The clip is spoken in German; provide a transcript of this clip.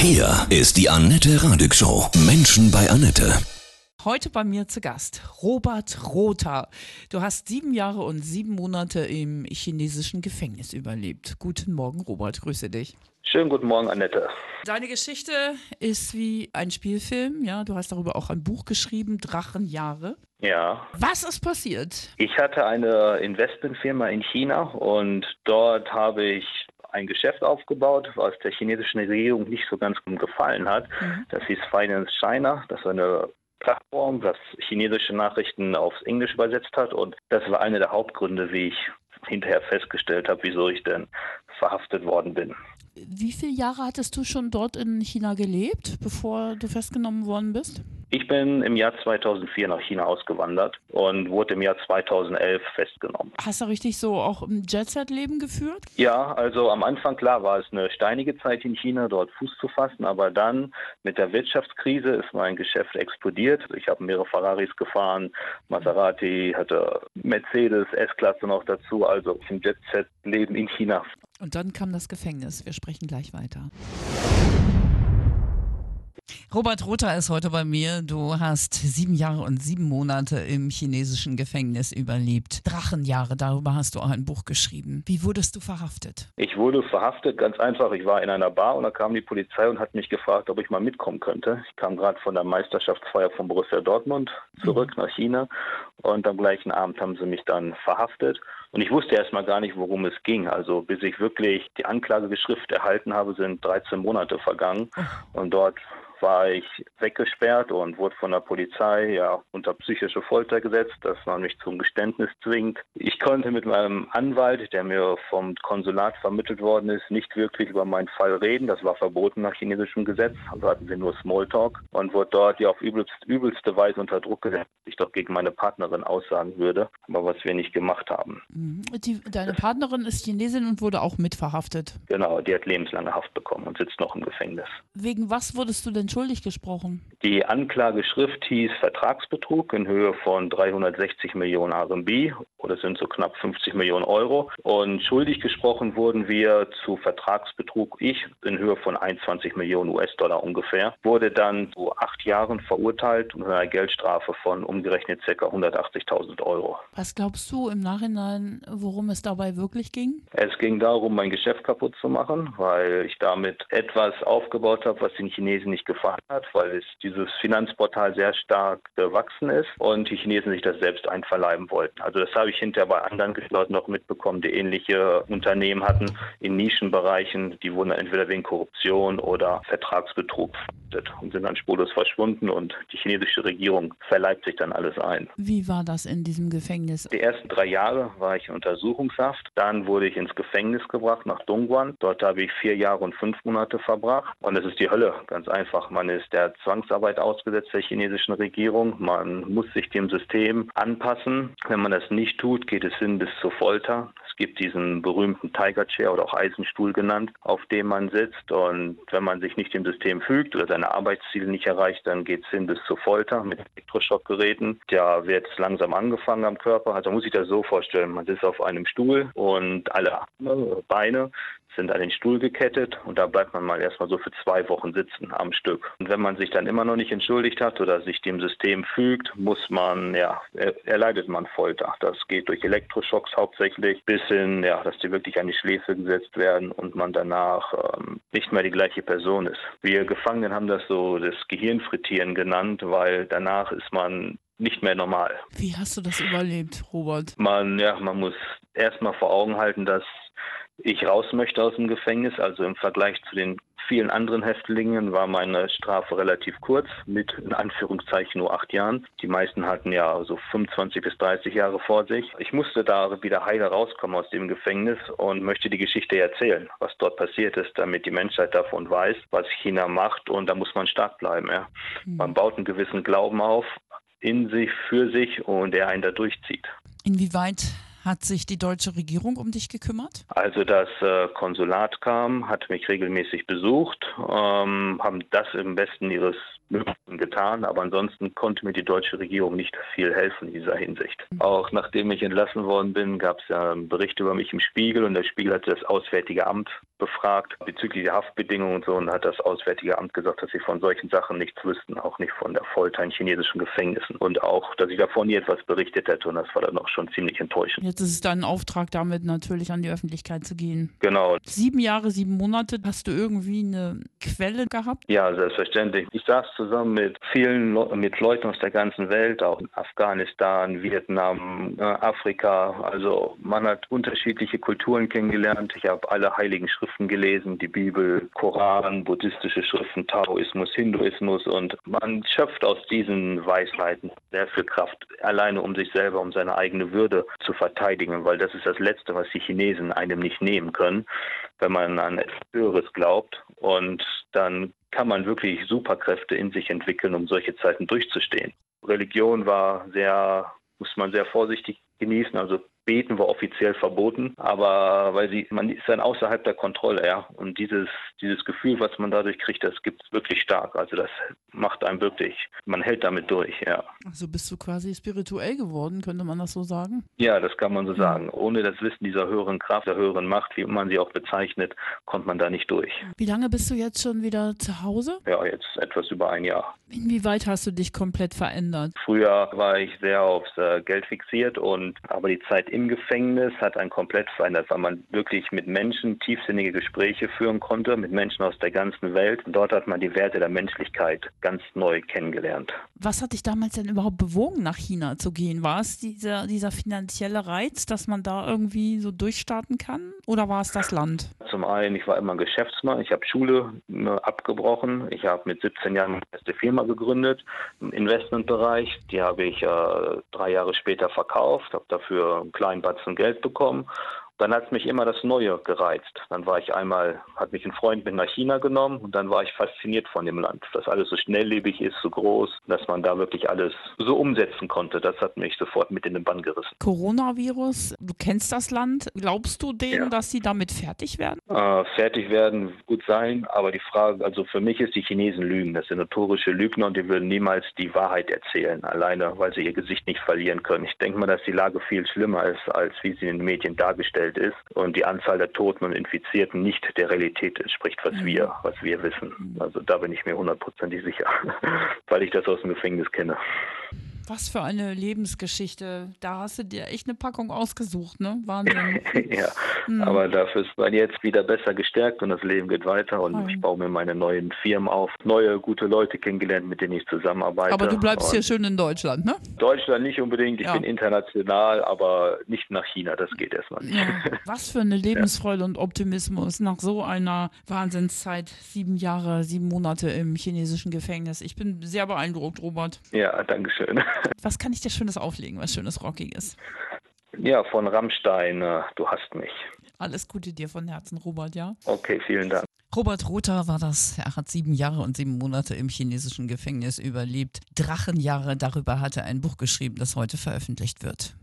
Hier ist die Annette Radig Show. Menschen bei Annette. Heute bei mir zu Gast Robert Rother. Du hast sieben Jahre und sieben Monate im chinesischen Gefängnis überlebt. Guten Morgen, Robert. Grüße dich. Schönen guten Morgen, Annette. Deine Geschichte ist wie ein Spielfilm. Ja, du hast darüber auch ein Buch geschrieben, Drachenjahre. Ja. Was ist passiert? Ich hatte eine Investmentfirma in China und dort habe ich ein Geschäft aufgebaut, was der chinesischen Regierung nicht so ganz gefallen hat. Mhm. Das hieß Finance China. Das war eine Plattform, das chinesische Nachrichten aufs Englisch übersetzt hat. Und das war einer der Hauptgründe, wie ich hinterher festgestellt habe, wieso ich denn verhaftet worden bin. Wie viele Jahre hattest du schon dort in China gelebt, bevor du festgenommen worden bist? Ich bin im Jahr 2004 nach China ausgewandert und wurde im Jahr 2011 festgenommen. Hast du richtig so auch ein Jet-Set-Leben geführt? Ja, also am Anfang klar war es eine steinige Zeit in China, dort Fuß zu fassen, aber dann mit der Wirtschaftskrise ist mein Geschäft explodiert. Ich habe mehrere Ferraris gefahren, Maserati, hatte Mercedes, S-Klasse noch dazu, also ein Jet-Set-Leben in China. Und dann kam das Gefängnis. Wir sprechen gleich weiter. Robert Rother ist heute bei mir. Du hast sieben Jahre und sieben Monate im chinesischen Gefängnis überlebt. Drachenjahre, darüber hast du auch ein Buch geschrieben. Wie wurdest du verhaftet? Ich wurde verhaftet, ganz einfach. Ich war in einer Bar und da kam die Polizei und hat mich gefragt, ob ich mal mitkommen könnte. Ich kam gerade von der Meisterschaftsfeier von Borussia Dortmund zurück mhm. nach China und am gleichen Abend haben sie mich dann verhaftet. Und ich wusste erstmal gar nicht, worum es ging. Also bis ich wirklich die Anklageschrift erhalten habe, sind 13 Monate vergangen. Und dort war ich weggesperrt und wurde von der Polizei ja unter psychische Folter gesetzt, dass man mich zum Geständnis zwingt. Ich konnte mit meinem Anwalt, der mir vom Konsulat vermittelt worden ist, nicht wirklich über meinen Fall reden. Das war verboten nach chinesischem Gesetz. Also hatten wir nur Smalltalk und wurde dort ja auf übelst, übelste Weise unter Druck gesetzt, dass ich doch gegen meine Partnerin aussagen würde, aber was wir nicht gemacht haben. Mhm. Die, deine Partnerin ist Chinesin und wurde auch mitverhaftet. Genau, die hat lebenslange Haft bekommen und sitzt noch im Gefängnis. Wegen was wurdest du denn schuldig gesprochen? Die Anklageschrift hieß Vertragsbetrug in Höhe von 360 Millionen RMB oder sind so knapp 50 Millionen Euro. Und schuldig gesprochen wurden wir zu Vertragsbetrug, ich in Höhe von 21 Millionen US-Dollar ungefähr, wurde dann zu acht Jahren verurteilt und einer Geldstrafe von umgerechnet ca. 180.000 Euro. Was glaubst du im Nachhinein, worum es dabei wirklich ging? Es ging darum, mein Geschäft kaputt zu machen, weil ich damit etwas aufgebaut habe, was den Chinesen nicht gefallen hat, weil es dieses Finanzportal sehr stark gewachsen ist und die Chinesen sich das selbst einverleiben wollten. Also das habe ich hinterher bei anderen Leuten noch mitbekommen, die ähnliche Unternehmen hatten in Nischenbereichen. Die wurden entweder wegen Korruption oder Vertragsbetrug und sind dann spurlos verschwunden und die chinesische Regierung verleibt sich dann alles ein. Wie war das in diesem Gefängnis? Die ersten drei Jahre war ich in Untersuchungshaft. Dann wurde ich ins Gefängnis gebracht nach Dongguan. Dort habe ich vier Jahre und fünf Monate verbracht. Und es ist die Hölle, ganz einfach. Man ist der Zwangsarbeit ausgesetzt der chinesischen Regierung. Man muss sich dem System anpassen. Wenn man das nicht tut, geht es hin bis zur Folter. Es gibt diesen berühmten Tiger Chair oder auch Eisenstuhl genannt, auf dem man sitzt. Und wenn man sich nicht dem System fügt oder seine Arbeitsziele nicht erreicht, dann geht es hin bis zur Folter mit Elektroschockgeräten. Da wird langsam angefangen am Körper. Also muss ich das so vorstellen. Man sitzt auf einem Stuhl und alle Beine sind an den Stuhl gekettet und da bleibt man mal erstmal so für zwei Wochen sitzen am Stück. Und wenn man sich dann immer noch nicht entschuldigt hat oder sich dem System fügt, muss man, ja, erleidet man Folter. Das geht durch Elektroschocks hauptsächlich bis hin, ja, dass die wirklich an die Schläfe gesetzt werden und man danach ähm, nicht mehr die gleiche Person ist. Wir Gefangenen haben das so das Gehirnfrittieren genannt, weil danach ist man nicht mehr normal. Wie hast du das überlebt, Robert? Man, ja, man muss erstmal vor Augen halten, dass ich raus möchte aus dem Gefängnis. Also im Vergleich zu den vielen anderen Häftlingen war meine Strafe relativ kurz, mit in Anführungszeichen nur acht Jahren. Die meisten hatten ja so 25 bis 30 Jahre vor sich. Ich musste da wieder heile rauskommen aus dem Gefängnis und möchte die Geschichte erzählen, was dort passiert ist, damit die Menschheit davon weiß, was China macht. Und da muss man stark bleiben. Ja. Mhm. Man baut einen gewissen Glauben auf in sich, für sich und der einen da durchzieht. Inwieweit hat sich die deutsche Regierung um dich gekümmert? Also das äh, Konsulat kam, hat mich regelmäßig besucht, ähm, haben das im besten ihres Möglichen getan, aber ansonsten konnte mir die deutsche Regierung nicht viel helfen in dieser Hinsicht. Auch nachdem ich entlassen worden bin, gab es ja einen Bericht über mich im Spiegel und der Spiegel hatte das Auswärtige Amt befragt bezüglich der Haftbedingungen und so und hat das Auswärtige Amt gesagt, dass sie von solchen Sachen nichts wüssten, auch nicht von der Folter in chinesischen Gefängnissen und auch, dass ich davon nie etwas berichtet hätte und das war dann auch schon ziemlich enttäuschend. Jetzt ist es dein Auftrag, damit natürlich an die Öffentlichkeit zu gehen. Genau. Sieben Jahre, sieben Monate, hast du irgendwie eine Quelle gehabt? Ja, selbstverständlich. Ich saß zusammen mit vielen Le mit Leuten aus der ganzen Welt, auch in Afghanistan, Vietnam, äh, Afrika. Also man hat unterschiedliche Kulturen kennengelernt. Ich habe alle heiligen Schriften gelesen, die Bibel, Koran, buddhistische Schriften, Taoismus, Hinduismus und man schöpft aus diesen Weisheiten sehr viel Kraft, alleine um sich selber, um seine eigene Würde zu verteidigen, weil das ist das Letzte, was die Chinesen einem nicht nehmen können, wenn man an etwas Höheres glaubt und dann kann man wirklich Superkräfte in sich entwickeln, um solche Zeiten durchzustehen. Religion war sehr, muss man sehr vorsichtig genießen. Also Beten war offiziell verboten, aber weil sie, man ist dann außerhalb der Kontrolle, ja. Und dieses, dieses Gefühl, was man dadurch kriegt, das gibt es wirklich stark. Also das macht einem wirklich, man hält damit durch, ja. Also bist du quasi spirituell geworden, könnte man das so sagen? Ja, das kann man so sagen. Ohne das Wissen dieser höheren Kraft, der höheren Macht, wie man sie auch bezeichnet, kommt man da nicht durch. Wie lange bist du jetzt schon wieder zu Hause? Ja, jetzt etwas über ein Jahr. Inwieweit hast du dich komplett verändert? Früher war ich sehr aufs äh, Geld fixiert und aber die Zeit im Gefängnis hat einen komplett verändert, weil man wirklich mit Menschen tiefsinnige Gespräche führen konnte, mit Menschen aus der ganzen Welt. Und dort hat man die Werte der Menschlichkeit ganz neu kennengelernt. Was hat dich damals denn überhaupt bewogen, nach China zu gehen? War es dieser, dieser finanzielle Reiz, dass man da irgendwie so durchstarten kann? Oder war es das Land? Zum einen, ich war immer ein Geschäftsmann. Ich habe Schule äh, abgebrochen. Ich habe mit 17 Jahren meine erste Firma gegründet im Investmentbereich. Die habe ich äh, drei Jahre später verkauft, habe dafür einen kleinen Batzen Geld bekommen. Dann hat mich immer das Neue gereizt. Dann war ich einmal, hat mich ein Freund mit nach China genommen und dann war ich fasziniert von dem Land, dass alles so schnelllebig ist, so groß, dass man da wirklich alles so umsetzen konnte. Das hat mich sofort mit in den Bann gerissen. Coronavirus, du kennst das Land. Glaubst du denen, Ja. dass sie damit fertig werden? Äh, fertig werden, gut sein, aber die Frage, also für mich ist, die Chinesen lügen. Das sind notorische Lügner und die würden niemals die Wahrheit erzählen, alleine weil sie ihr Gesicht nicht verlieren können. Ich denke mal, dass die Lage viel schlimmer ist, als wie sie in den Medien dargestellt ist und die Anzahl der Toten und Infizierten nicht der Realität entspricht, was wir, was wir wissen. Also da bin ich mir hundertprozentig sicher, weil ich das aus dem Gefängnis kenne. Was für eine Lebensgeschichte. Da hast du dir echt eine Packung ausgesucht, ne? Wahnsinn. ja, aber dafür ist man jetzt wieder besser gestärkt und das Leben geht weiter und Toll. ich baue mir meine neuen Firmen auf, neue gute Leute kennengelernt, mit denen ich zusammenarbeite. Aber du bleibst und hier schön in Deutschland, ne? Deutschland nicht unbedingt, ich Ja. bin international, aber nicht nach China, das geht erstmal nicht. Ja. Was für eine Lebensfreude und Optimismus nach so einer Wahnsinnszeit. Sieben Jahre, sieben Monate im chinesischen Gefängnis. Ich bin sehr beeindruckt, Robert. Ja, danke schön. Was kann ich dir Schönes auflegen, was Schönes Rockiges? Ja, von Rammstein, äh, du hast mich. Alles Gute dir von Herzen, Robert, ja? Okay, vielen Dank. Robert Rother war das. Er hat sieben Jahre und sieben Monate im chinesischen Gefängnis überlebt. Drachenjahre, darüber hat er ein Buch geschrieben, das heute veröffentlicht wird.